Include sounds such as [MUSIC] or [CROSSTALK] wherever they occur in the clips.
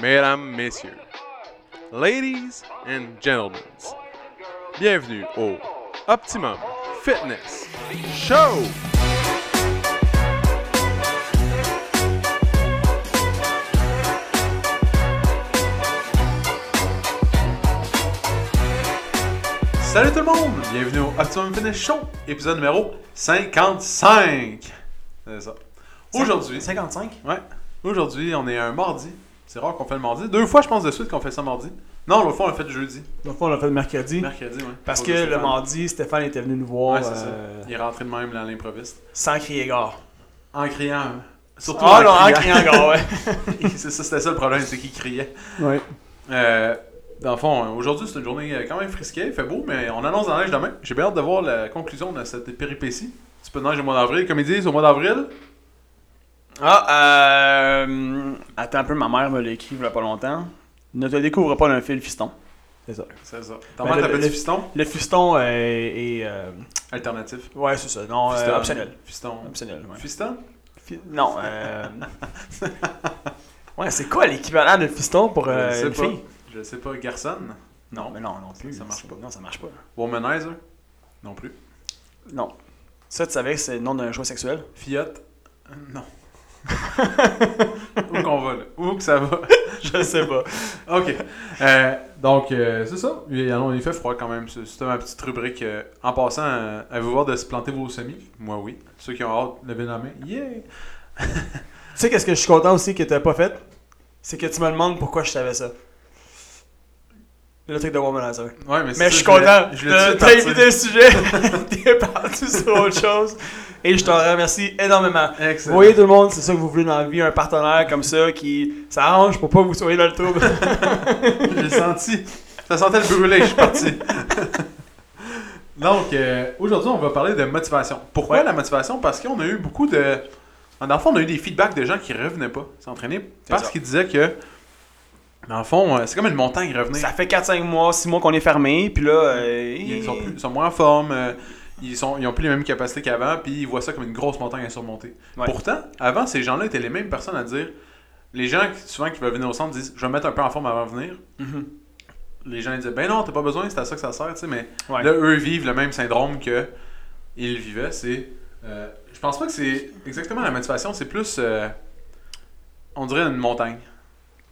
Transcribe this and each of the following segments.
mesdames, messieurs, ladies and gentlemen, bienvenue au Optimum Fitness Show! Salut tout le monde! Bienvenue au Optimum Fitness Show, épisode numéro 55. C'est ça. Aujourd'hui, 55? Ouais. Aujourd'hui, on est un mardi. C'est rare qu'on fait le mardi. Deux fois, je pense, de suite qu'on fait ça mardi. Non, l'autre fois, on l'a fait jeudi. Donc, on l'a fait le mercredi. Mercredi, ouais. Parce que le mardi, Stéphane était venu nous voir Ouais, c'est ça. euh, Il est rentré de même dans l'improviste. sans crier gare. En criant. Surtout Ah en non, en criant. criant gare, ouais. [LAUGHS] c'est ça, c'était ça le problème, c'est qu'il criait. ouais. Euh, dans le fond, aujourd'hui, c'est une journée euh, quand même frisquée. Il fait beau, mais on annonce la neige demain. J'ai bien hâte de voir la conclusion de cette péripétie. Un petit peu de neige au mois d'avril. Comme ils disent, au mois d'avril. Ah, euh. Attends un peu, ma mère me l'a écrit il y a pas longtemps. Ne te découvre pas d'un fil fiston. C'est ça. C'est ça. T'en Ben, mets le- ta fiston? Le fiston est. euh, Alternatif. Ouais, c'est ça. Non, euh, Fiston. optionnel. Fiston. Optionnel, ouais. Fiston? Fi- Non, euh. [LAUGHS] ouais, c'est quoi l'équivalent de fiston pour Je euh, sais une pas. fille? Je sais pas. Garçon Non, mais non, non plus. Ça marche pas. Non, ça marche pas. Womanizer? Non plus. Non. Ça, tu savais que c'est le nom d'un choix sexuel? Fiat Euh, Non. Où qu'on va là? Où que ça va? [LAUGHS] Je sais pas. Ok. Euh, donc, euh, c'est ça. Il, alors, il fait froid quand même. C'est- C'était ma petite rubrique. euh, en passant, euh, avez-vous hâte de se planter vos semis? Moi, oui. Ceux qui ont hâte, levez la main. Yeah [LAUGHS] Tu sais, qu'est-ce que je suis content aussi que t'as pas fait? C'est que tu me demandes pourquoi je savais ça. Le truc de Womanizer. Ouais, mais, c'est Mais ça, je suis content. Je suite évité le sujet. T'es parti sur autre chose. [LAUGHS] Et je t'en remercie énormément. partir. Vous Excellent. voyez tout le monde, c'est ça que vous voulez dans la vie, un partenaire comme ça qui s'arrange pour pas que vous soyez dans le trouble. [LAUGHS] J'ai senti. Ça sentait le brûler, je suis parti. Donc, euh, aujourd'hui, on va parler de motivation. Pourquoi Ouais. la motivation? Parce qu'on a eu beaucoup de. Dans le fond, on a eu des feedbacks de gens qui revenaient pas s'entraîner parce qu'ils disaient que. Dans le fond, euh, c'est comme une montagne revenir. ça fait 4-5 mois, 6 mois qu'on est fermé, puis là. euh, Ils sont, plus- ils sont moins en forme, euh, ils, sont, ils ont plus les mêmes capacités qu'avant, puis ils voient ça comme une grosse montagne à surmonter. Ouais. Pourtant, avant, ces gens-là étaient les mêmes personnes à dire. Les gens, souvent, qui veulent venir au centre disent Je vais me mettre un peu en forme avant de venir. Mhm. Les gens ils disent Ben non, t'as pas besoin, c'est à ça que ça sert, tu sais, mais Ouais. là, eux vivent le même syndrome que ils vivaient. C'est. euh, je pense pas que c'est exactement la motivation, c'est plus. euh, on dirait une montagne.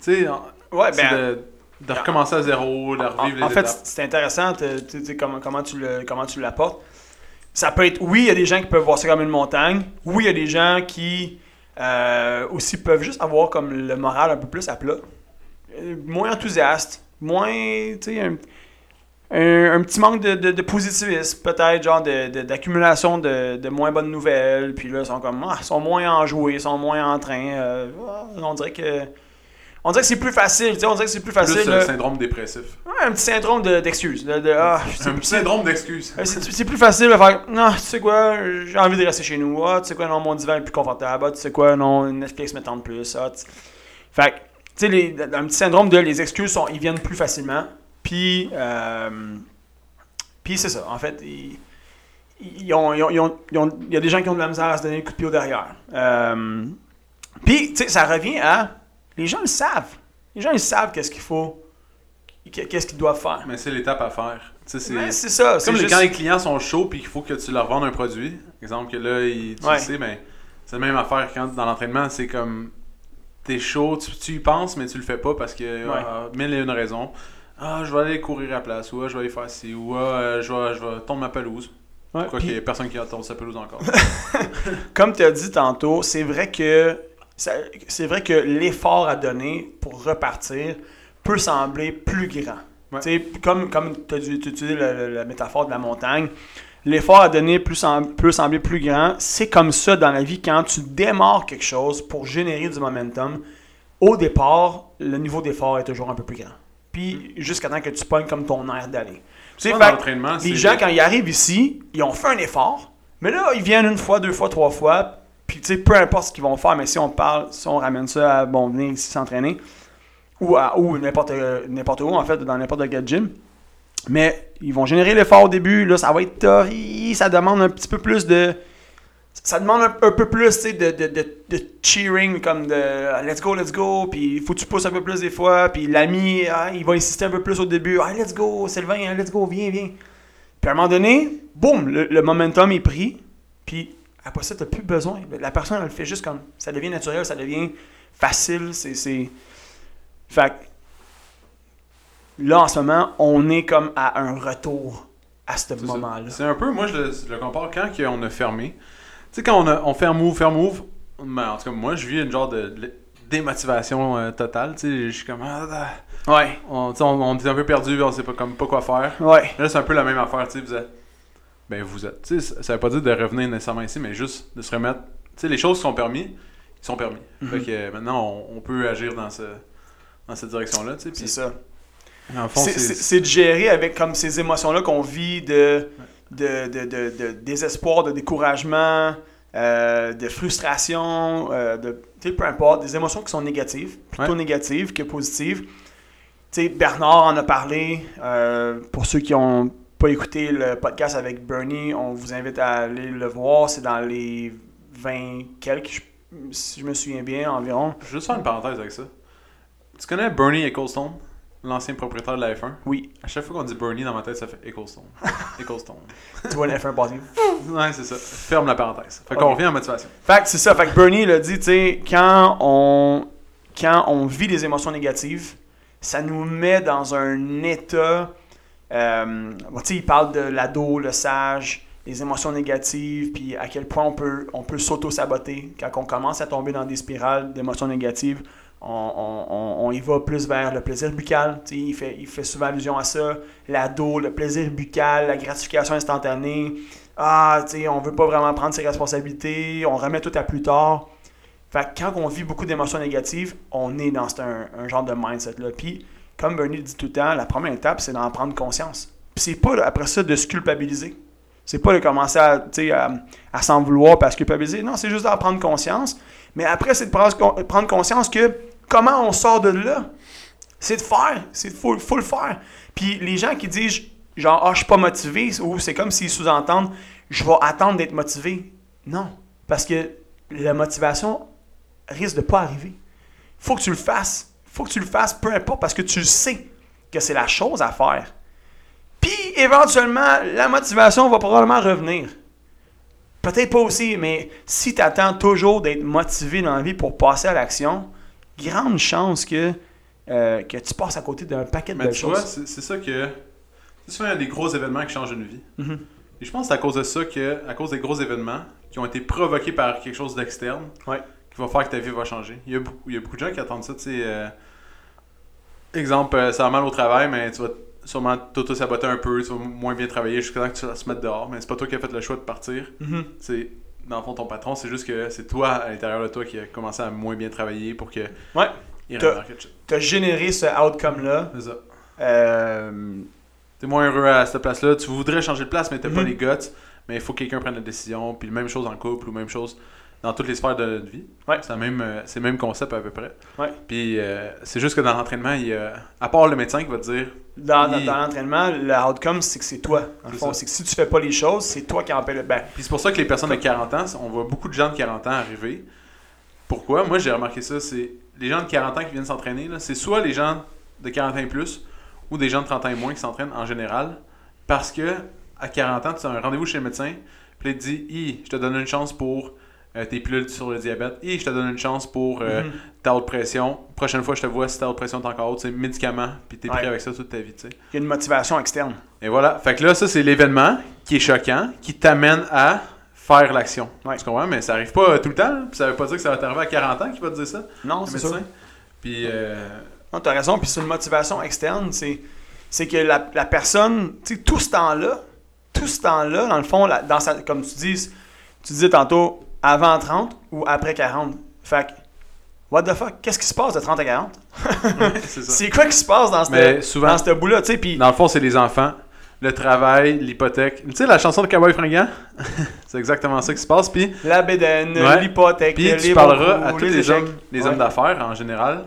Tu sais, en- Ouais, ben. de, de recommencer à zéro, de En, revivre les en fait, c'est intéressant sais, comment, comment tu le- comment tu l'apportes. Ça peut être, oui, il y a des gens qui peuvent voir ça comme une montagne. Oui, il y a des gens qui euh, aussi peuvent juste avoir comme le moral un peu plus à plat. Euh, Moins enthousiaste, moins, tu sais, un, un- petit manque de, positivisme, peut-être, genre d'accumulation de, de moins bonnes nouvelles. Puis là, ils sont comme, ah, ils sont moins enjoués, ils sont moins en train. euh, on dirait que. On dirait que c'est plus facile, tu sais, on dirait que c'est plus facile. Plus euh, là. syndrome dépressif. Ouais, un petit syndrome de- d'excuse. De, de, ah, c'est- Un petit syndrome d'excuse. euh, c'est plus facile de faire Non, tu sais quoi, j'ai envie de rester chez nous. Ah, tu sais quoi, non, mon divan est plus confortable. Ah, tu sais quoi, non, Netflix me tente plus. Ah, tu- Fait que, tu sais, les- un petit syndrome de les excuses, sont, ils viennent plus facilement. Puis, euh, puis c'est ça. En fait, ils- ils ont- ils ont- ils ont- il y a des gens qui ont de la misère à se donner un coup de pied au derrière. Euh, puis, tu sais, ça revient à. Les gens le savent. Les gens, ils savent qu'est-ce qu'il faut. Qu'est-ce qu'ils doivent faire. Mais c'est l'étape à faire. C'est ça. c'est comme juste- quand les clients sont chauds puis qu'il faut que tu leur vendes un produit. Exemple que là, ils, tu Ouais. le sais, mais c'est la même affaire quand dans l'entraînement, c'est comme t'es chaud, tu, tu y penses, mais tu le fais pas parce que ah, mille et une raisons. Ah, je vais aller courir à la place, ou ah, je vais aller faire ci, ou ah, euh, je vais, je vais tondre ma pelouse. Ouais, Quoi puis- qu'il y ait personne qui a tondu sa pelouse encore. [LAUGHS] comme tu as dit tantôt, c'est vrai que c'est vrai que l'effort à donner pour repartir peut sembler plus grand. Ouais. Comme, comme tu as utilisé la, la- métaphore de la montagne, l'effort à donner peut, sem- peut sembler plus grand. C'est comme ça dans la vie quand tu démarres quelque chose pour générer du momentum. Au départ, le niveau d'effort est toujours un peu plus grand. Puis jusqu'à temps que tu pognes comme ton air d'aller. Tu sais, les gens, quand ils arrivent ici, ils ont fait un effort, mais là, ils viennent une fois, deux fois, trois fois, sais, peu importe ce qu'ils vont faire, mais si on parle, si on ramène ça à, bon, venir ici s'entraîner, ou, à, ou n'importe, n'importe où, en fait, dans n'importe quel gym, mais ils vont générer l'effort au début, là, ça va être torride, ça demande un petit peu plus de... ça demande un, peu plus de, de, de, de cheering, comme de ah, let's go, let's go, puis il faut que tu pousses un peu plus des fois, puis l'ami, ah, il va insister un peu plus au début, ah, let's go, Sylvain, hein, let's go, viens, viens. Puis à un moment donné, boum, le, le momentum est pris, puis après ça, tu plus besoin. La personne, elle le fait juste comme, ça devient naturel, ça devient facile, c'est... Fait là, en ce moment, on est comme à un retour à ce moment-là. C'est un peu, moi je le, je le compare quand on a fermé. Tu sais, quand on, a, on fait un move, faire move, ben, en tout cas, moi je vis une genre de, de démotivation euh, totale. Tu sais, je suis comme, ah, ah. Ouais, on, on, on est un peu perdu, on sait pas, comme, pas quoi faire. ouais. Là, c'est un peu la même affaire, tu sais, vous êtes. Ben, vous êtes. Tu sais, ça- veut pas dire de revenir nécessairement ici, mais juste de se remettre. Tu sais, les choses qui sont permis, ils sont permis. Fait que euh, maintenant, on, on peut agir dans, ce, dans cette direction-là, tu sais. C'est Puis, ça. C'est- de gérer avec comme ces émotions-là qu'on vit de, de, de, de, de désespoir, de découragement, euh, de frustration, euh, de tu sais, peu importe, des émotions qui sont négatives, plutôt Ouais. négatives que positives. Tu sais, Bernard en a parlé. euh, pour ceux qui n'ont pas écouté le podcast avec Bernie, on vous invite à aller le voir. C'est dans les 20 quelques, si je me souviens bien, environ. Je veux juste faire une parenthèse avec ça. Tu connais Bernie Ecclestone, l'ancien propriétaire de la F1 Oui, À chaque fois qu'on dit Bernie dans ma tête, ça fait Ecclestone. [LAUGHS] Ecclestone. tu vois l'F1 passer. [LAUGHS] Ouais, c'est ça. Ferme la parenthèse. Fait qu'on revient à motivation. Fait que c'est ça. Fait que Bernie l'a dit, tu sais, quand on, quand on vit des émotions négatives, ça nous met dans un état. Euh, il parle de l'ado, le sage, les émotions négatives, puis à quel point on peut, on peut s'auto-saboter. Quand on commence à tomber dans des spirales d'émotions négatives, on, on- y va plus vers le plaisir buccal. Il, fait, il fait souvent allusion à ça. L'ado, le plaisir buccal, la gratification instantanée. Ah, tu on veut pas vraiment prendre ses responsabilités, on remet tout à plus tard. Fait quand on vit beaucoup d'émotions négatives, on est dans un, un genre de mindset-là. Puis, comme Bernie dit tout le temps, la première étape, c'est d'en prendre conscience. Puis c'est pas, après ça, de se culpabiliser. C'est pas de commencer à, s'en vouloir parce que culpabiliser. Non, c'est juste d'en prendre conscience. Mais après, c'est de prendre, con- prendre conscience que comment on sort de là, c'est de faire. C'est faut, le faire. Puis les gens qui disent genre ah je suis pas motivé ou c'est comme s'ils sous-entendent je vais attendre d'être motivé. Non, parce que la motivation risque de pas arriver. Faut que tu le fasses. Faut que tu le fasses peu importe parce que tu sais que c'est la chose à faire. Puis éventuellement la motivation va probablement revenir. Peut-être pas aussi, mais si tu attends toujours d'être motivé dans la vie pour passer à l'action, grande chance que, euh, que tu passes à côté d'un paquet de Mais belles tu vois, choses. c'est ça que. C'est souvent il y a des gros événements qui changent une vie. Mhm. Et je pense que c'est à cause de ça que, à cause des gros événements qui ont été provoqués par quelque chose d'externe, Ouais. Qui va faire que ta vie va changer. Il y a beaucoup, il y a beaucoup de gens qui attendent ça, tu sais. euh, exemple, euh, ça va mal au travail, mais tu vas sûrement t'auto-saboter un peu, tu vas moins bien travailler jusqu'à temps que tu vas se mettre dehors, mais c'est pas toi qui as fait le choix de partir. Mhm. C'est dans le fond ton patron, c'est juste que c'est toi à l'intérieur de toi qui a commencé à moins bien travailler pour que Ouais. T'as- généré ce outcome-là. C'est ça. Euh, T'es moins heureux à cette place-là, tu voudrais changer de place, mais t'as pas Mhm. les guts, mais il faut que quelqu'un prenne la décision, puis même chose en couple ou même chose dans toutes les sphères de notre vie. Ouais. C'est, la même, euh, c'est le même concept à peu près. Ouais. Puis euh, c'est juste que dans l'entraînement, il y a, à part le médecin qui va te dire dans dans- Il- dans l'entraînement, le outcome, c'est que c'est toi. Le C'est que si tu fais pas les choses, c'est toi qui en paie le ben, Puis c'est pour ça que les personnes de 40 ans, on voit beaucoup de gens de 40 ans arriver. Pourquoi? Moi, j'ai remarqué ça. C'est les gens de 40 ans qui viennent s'entraîner. là, C'est soit les gens de 40 ans et plus ou des gens de 30 ans et moins qui s'entraînent en général. Parce que à 40 ans, tu as un rendez-vous chez le médecin. Puis là, il te dit Hi, je te donne une chance pour euh, tes pilules sur le diabète. Hi, je te donne une chance pour euh, Mhm. ta haute pression. Prochaine fois, je te vois si ta haute pression est encore haute. C'est médicament. Puis t'es pris Ouais. avec ça toute ta vie. tu sais. il y a une motivation externe. Et voilà. Fait que là, ça, c'est l'événement qui est choquant, qui t'amène à faire l'action. Ouais. Tu comprends? Mais ça arrive pas euh, tout le temps. là. Puis ça veut pas dire que ça va t'arriver à 40 ans qu'il va te dire ça, Non, c'est ça. Puis, euh, Non, t'as raison. Puis c'est une motivation externe. C'est, c'est que la, la personne, tu sais, tout ce temps-là, tout ce temps-là, dans le fond, la- dans sa, comme tu dis, tu disais tantôt, avant 30 ou après 40. Fait que, what the fuck, qu'est-ce qui se passe de 30 à 40? [LAUGHS] c'est ça. C'est quoi qui se passe dans ce bout-là, tu sais? Puis, dans le fond, c'est les enfants, le travail, l'hypothèque. Tu sais, la chanson de Cowboy Fringant? [LAUGHS] c'est exactement ça qui se passe. Puis, la bédaine, Ouais. l'hypothèque, puis tu parleras à tous les, hommes, les Ouais. hommes d'affaires en général,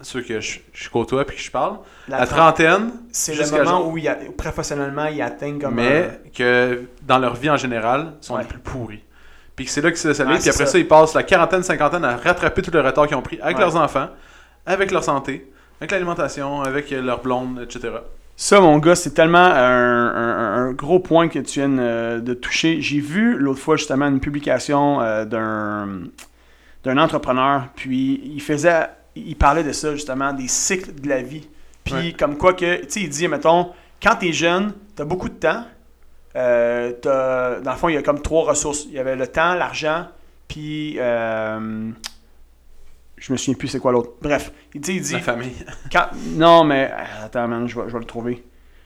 ceux que je, je côtoie puis que je parle. La trentaine, C'est le moment où il professionnellement ils atteignent comme mais que dans leur vie en général, sont Ouais. les plus pourris. Puis c'est là qu'ils se laissent aller. Ouais, puis après ça. ça. ils passent la quarantaine, cinquantaine à rattraper tout le retard qu'ils ont pris avec Ouais. leurs enfants, avec leur santé, avec l'alimentation, avec euh, leur blonde, etc. Ça, mon gars, c'est tellement un, un- un gros point que tu viens euh, de toucher. J'ai vu l'autre fois justement une publication euh, d'un d'un entrepreneur, puis il faisait, il parlait de ça justement, des cycles de la vie. Puis Ouais. comme quoi que, tu sais, il dit, mettons, quand t'es jeune, t'as beaucoup de temps. Euh, dans le fond, il y a comme trois ressources. Il y avait le temps, l'argent, puis euh, je me souviens plus c'est quoi l'autre. Bref, il dit, il dit La famille. [LAUGHS] quand- non, mais euh, attends, man, je vais, je vais le trouver.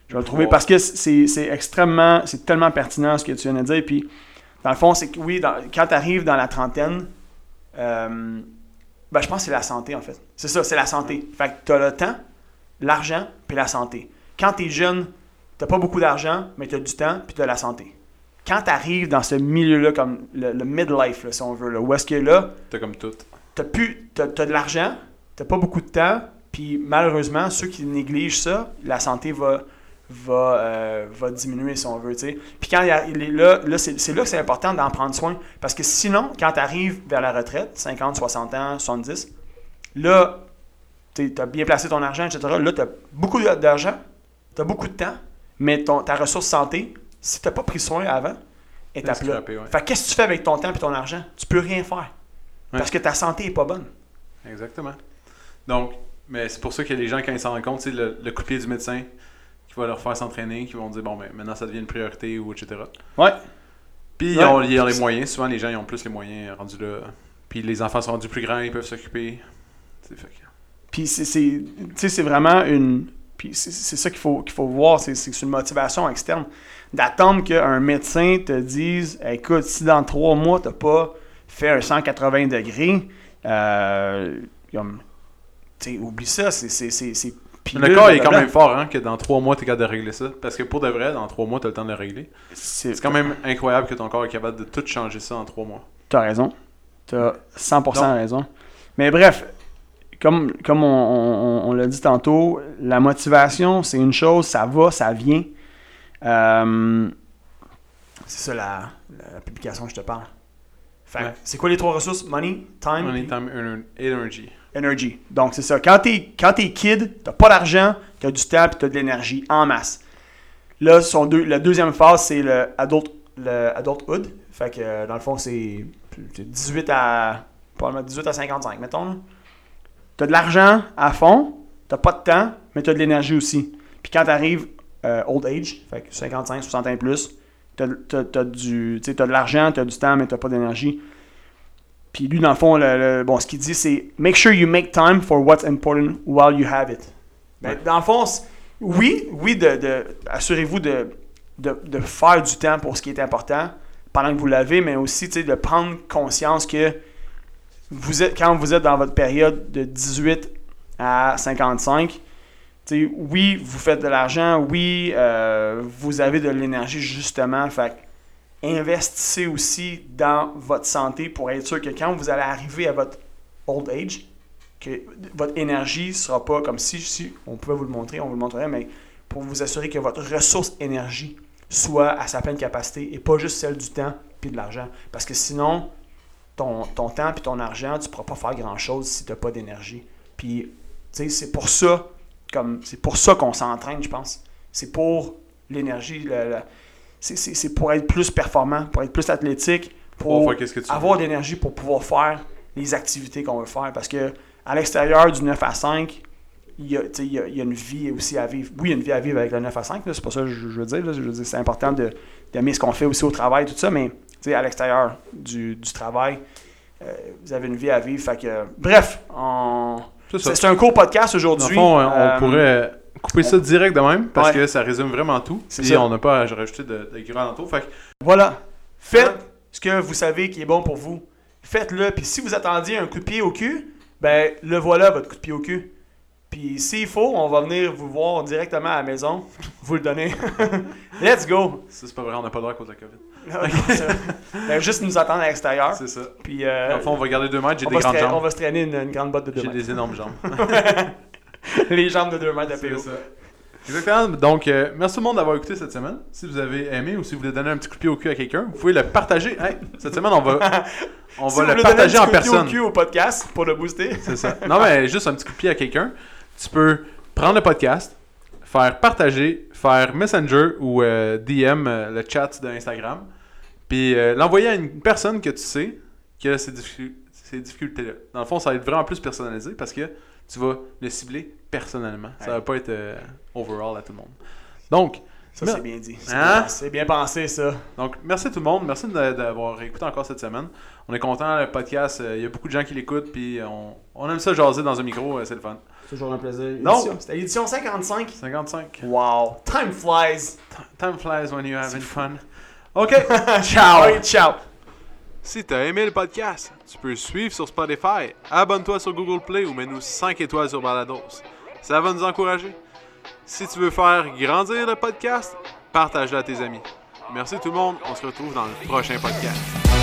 Je vais le trouver parce que c'est c'est extrêmement, c'est tellement pertinent ce que tu viens de dire. Puis, dans le fond, c'est que oui, dans- quand tu arrives dans la trentaine, euh, ben, je pense que c'est la santé en fait. C'est ça, c'est la santé. Fait que tu as le temps, l'argent, puis la santé. Quand tu es jeune, tu pas beaucoup d'argent, mais tu as du temps, puis tu as la santé. Quand tu arrives dans ce milieu-là, comme le, le midlife, là, si on veut, là, où est-ce que là, T'as comme tout. t'as plus t'as, t'as de l'argent, t'as pas beaucoup de temps, puis malheureusement, ceux qui négligent ça, la santé va va, euh, va diminuer si on veut. Puis quand il, est là, là c'est, c'est là que c'est important d'en prendre soin, parce que sinon, quand tu arrives vers la retraite, 50, 60 ans, 70, là, tu as bien placé ton argent, etc. Là, tu as beaucoup d'argent, tu as beaucoup de temps, mais ton, ta ressource santé, si tu pas pris soin avant, est à plat. ouais. Fait que qu'est-ce que tu fais avec ton temps et ton argent? Tu peux rien faire. Parce que ta santé est pas bonne. Exactement. Donc, mais c'est pour ça que les gens, quand ils s'en rendent compte, c'est le, le coup de pied du médecin qui va leur faire s'entraîner, qui vont dire bon, ben maintenant ça devient une priorité ou etc. Ouais. Puis ils, ont, ils ont les moyens. Souvent, les gens ils ont plus les moyens rendus là. Puis les enfants sont rendus plus grands, ils peuvent s'occuper. C'est Puis c'est vraiment une. Puis c'est, ça qu'il faut, qu'il faut voir, c'est, une motivation externe. D'attendre qu'un médecin te dise écoute, si dans trois mois, tu n'as pas fait un 180 degrés, euh, comme, tu oublie ça, c'est. pilule, Le corps est quand même fort, hein, que dans trois mois, tu es capable de régler ça. Parce que pour de vrai, dans trois mois, tu as le temps de le régler. C'est, quand même incroyable que ton corps est capable de tout changer ça en trois mois. T'as raison. T'as 100% Non. raison. Mais bref, comme, comme on, on- on l'a dit tantôt, la motivation, c'est une chose, ça va, ça vient. Euh, c'est ça la, la publication que je te parle. Ouais. c'est quoi les trois ressources? Money, time, Money, time, ener- energy. energy. Donc c'est ça. Quand t'es, quand t'es kid, t'as pas d'argent, t'as du temps puis t'as de l'énergie en masse. Là, son deux, la deuxième phase, c'est le, adult, le adulthood. Fait que euh, dans le fond, c'est c'est 18 à. probablement 18 à 55, mettons. là. T'as de l'argent à fond, t'as pas de temps, mais t'as de l'énergie aussi. Puis quand t'arrives euh, old age, fait que 55, 60 ans et plus, du, tu t'as de l'argent, t'as du temps, mais t'as pas d'énergie. Puis lui, dans le fond, le, le- bon, ce qu'il dit, c'est Make sure you make time for what's important while you have it. Ben. Dans le fond, oui, oui, de, de- assurez-vous de, de, de faire du temps pour ce qui est important pendant que vous l'avez, mais aussi tu de prendre conscience que quand vous êtes dans votre période de 18 à 55, tu sais, oui, vous faites de l'argent, oui, euh, vous avez de l'énergie justement. Fait investissez aussi dans votre santé pour être sûr que quand vous allez arriver à votre old age, que votre énergie ne sera pas comme si, si on pouvait vous le montrer, on vous le montrerait, mais pour vous assurer que votre ressource énergie soit à sa pleine capacité et pas juste celle du temps puis de l'argent. Parce que sinon, ton, ton temps puis ton argent, tu ne pourras pas faire grand-chose si tu n'as pas d'énergie. Puis, tu sais, c'est pour ça, comme c'est pour ça qu'on s'entraîne, je pense. C'est pour l'énergie, c'est- c'est c'est pour être plus performant, pour être plus athlétique, Pour pour faire qu'est-ce que tu avoir de l'énergie pour pouvoir faire les activités qu'on veut faire. Parce que à l'extérieur du 9 à 5, il y, a, il y a- il y a une vie aussi à vivre. Oui, il y a une vie à vivre avec le 9 à 5, là, c'est pas ça que je, je veux dire. là. Je veux dire, c'est important de- d'aimer ce qu'on fait aussi au travail, tout ça, mais sais, à l'extérieur du, du travail, euh, vous avez une vie à vivre. Fait que, bref, on- C'est un court podcast Dans aujourd'hui. le fond, euh, on pourrait couper ça direct de même parce Ouais. que ça résume vraiment tout. Puis ça. on n'a pas à rajouter de, de gras alentour. Fait que Voilà. Faites Ouais. ce que vous savez qui est bon pour vous. Faites-le. Puis si vous attendiez un coup de pied au cul, ben le voilà votre coup de pied au cul. Puis s'il faut, on va venir vous voir directement à la maison, vous le donner. [LAUGHS] Let's go. ça, c'est pas vrai, on n'a pas le droit à cause de la COVID. ben, juste nous attendre à l'extérieur. C'est ça. Puis euh, Dans le fond, on va garder deux mètres, j'ai des grandes tra- on jambes. va se traîner une, une grande botte de deux J'ai mètres. des énormes jambes. [LAUGHS] Les jambes de deux mètres C'est d'APO. ça. Exactement. Donc, euh, merci tout le monde d'avoir écouté cette semaine. Si vous avez aimé ou si vous voulez donner un petit coup de pied au cul à quelqu'un, vous pouvez le partager. Hey, cette semaine, on va, [LAUGHS] on Si va vous le partager en donner un petit coup de personne. pied au cul au podcast pour le booster. C'est ça. Non, mais juste un petit coup de pied à quelqu'un. Tu peux prendre le podcast, faire partager, faire Messenger ou euh, DM, euh, le chat d'Instagram, puis euh, l'envoyer à une personne que tu sais qui a ces, difficu- ces difficultés-là. Dans le fond, ça va être vraiment plus personnalisé parce que tu vas le cibler personnellement. Ça va pas être overall à tout le monde. Donc, Ça, c'est bien dit. C'est Hein? bien bien pensé, ça. donc, merci tout le monde. Merci d'avoir écouté encore cette semaine. On est content, le podcast. Il y a beaucoup de gens qui l'écoutent, puis on, on aime ça jaser dans un micro, c'est le fun. Toujours un plaisir. Non. C'était l'édition 55. 55. Wow. Time flies. Time flies when you're having fun. OK, [LAUGHS] ciao. Oui, ciao. Si t'as aimé le podcast, tu peux suivre sur Spotify, abonne-toi sur Google Play ou mets-nous 5 étoiles sur Balados. Ça va nous encourager. Si tu veux faire grandir le podcast, partage-le à tes amis. Merci tout le monde, on se retrouve dans le prochain podcast.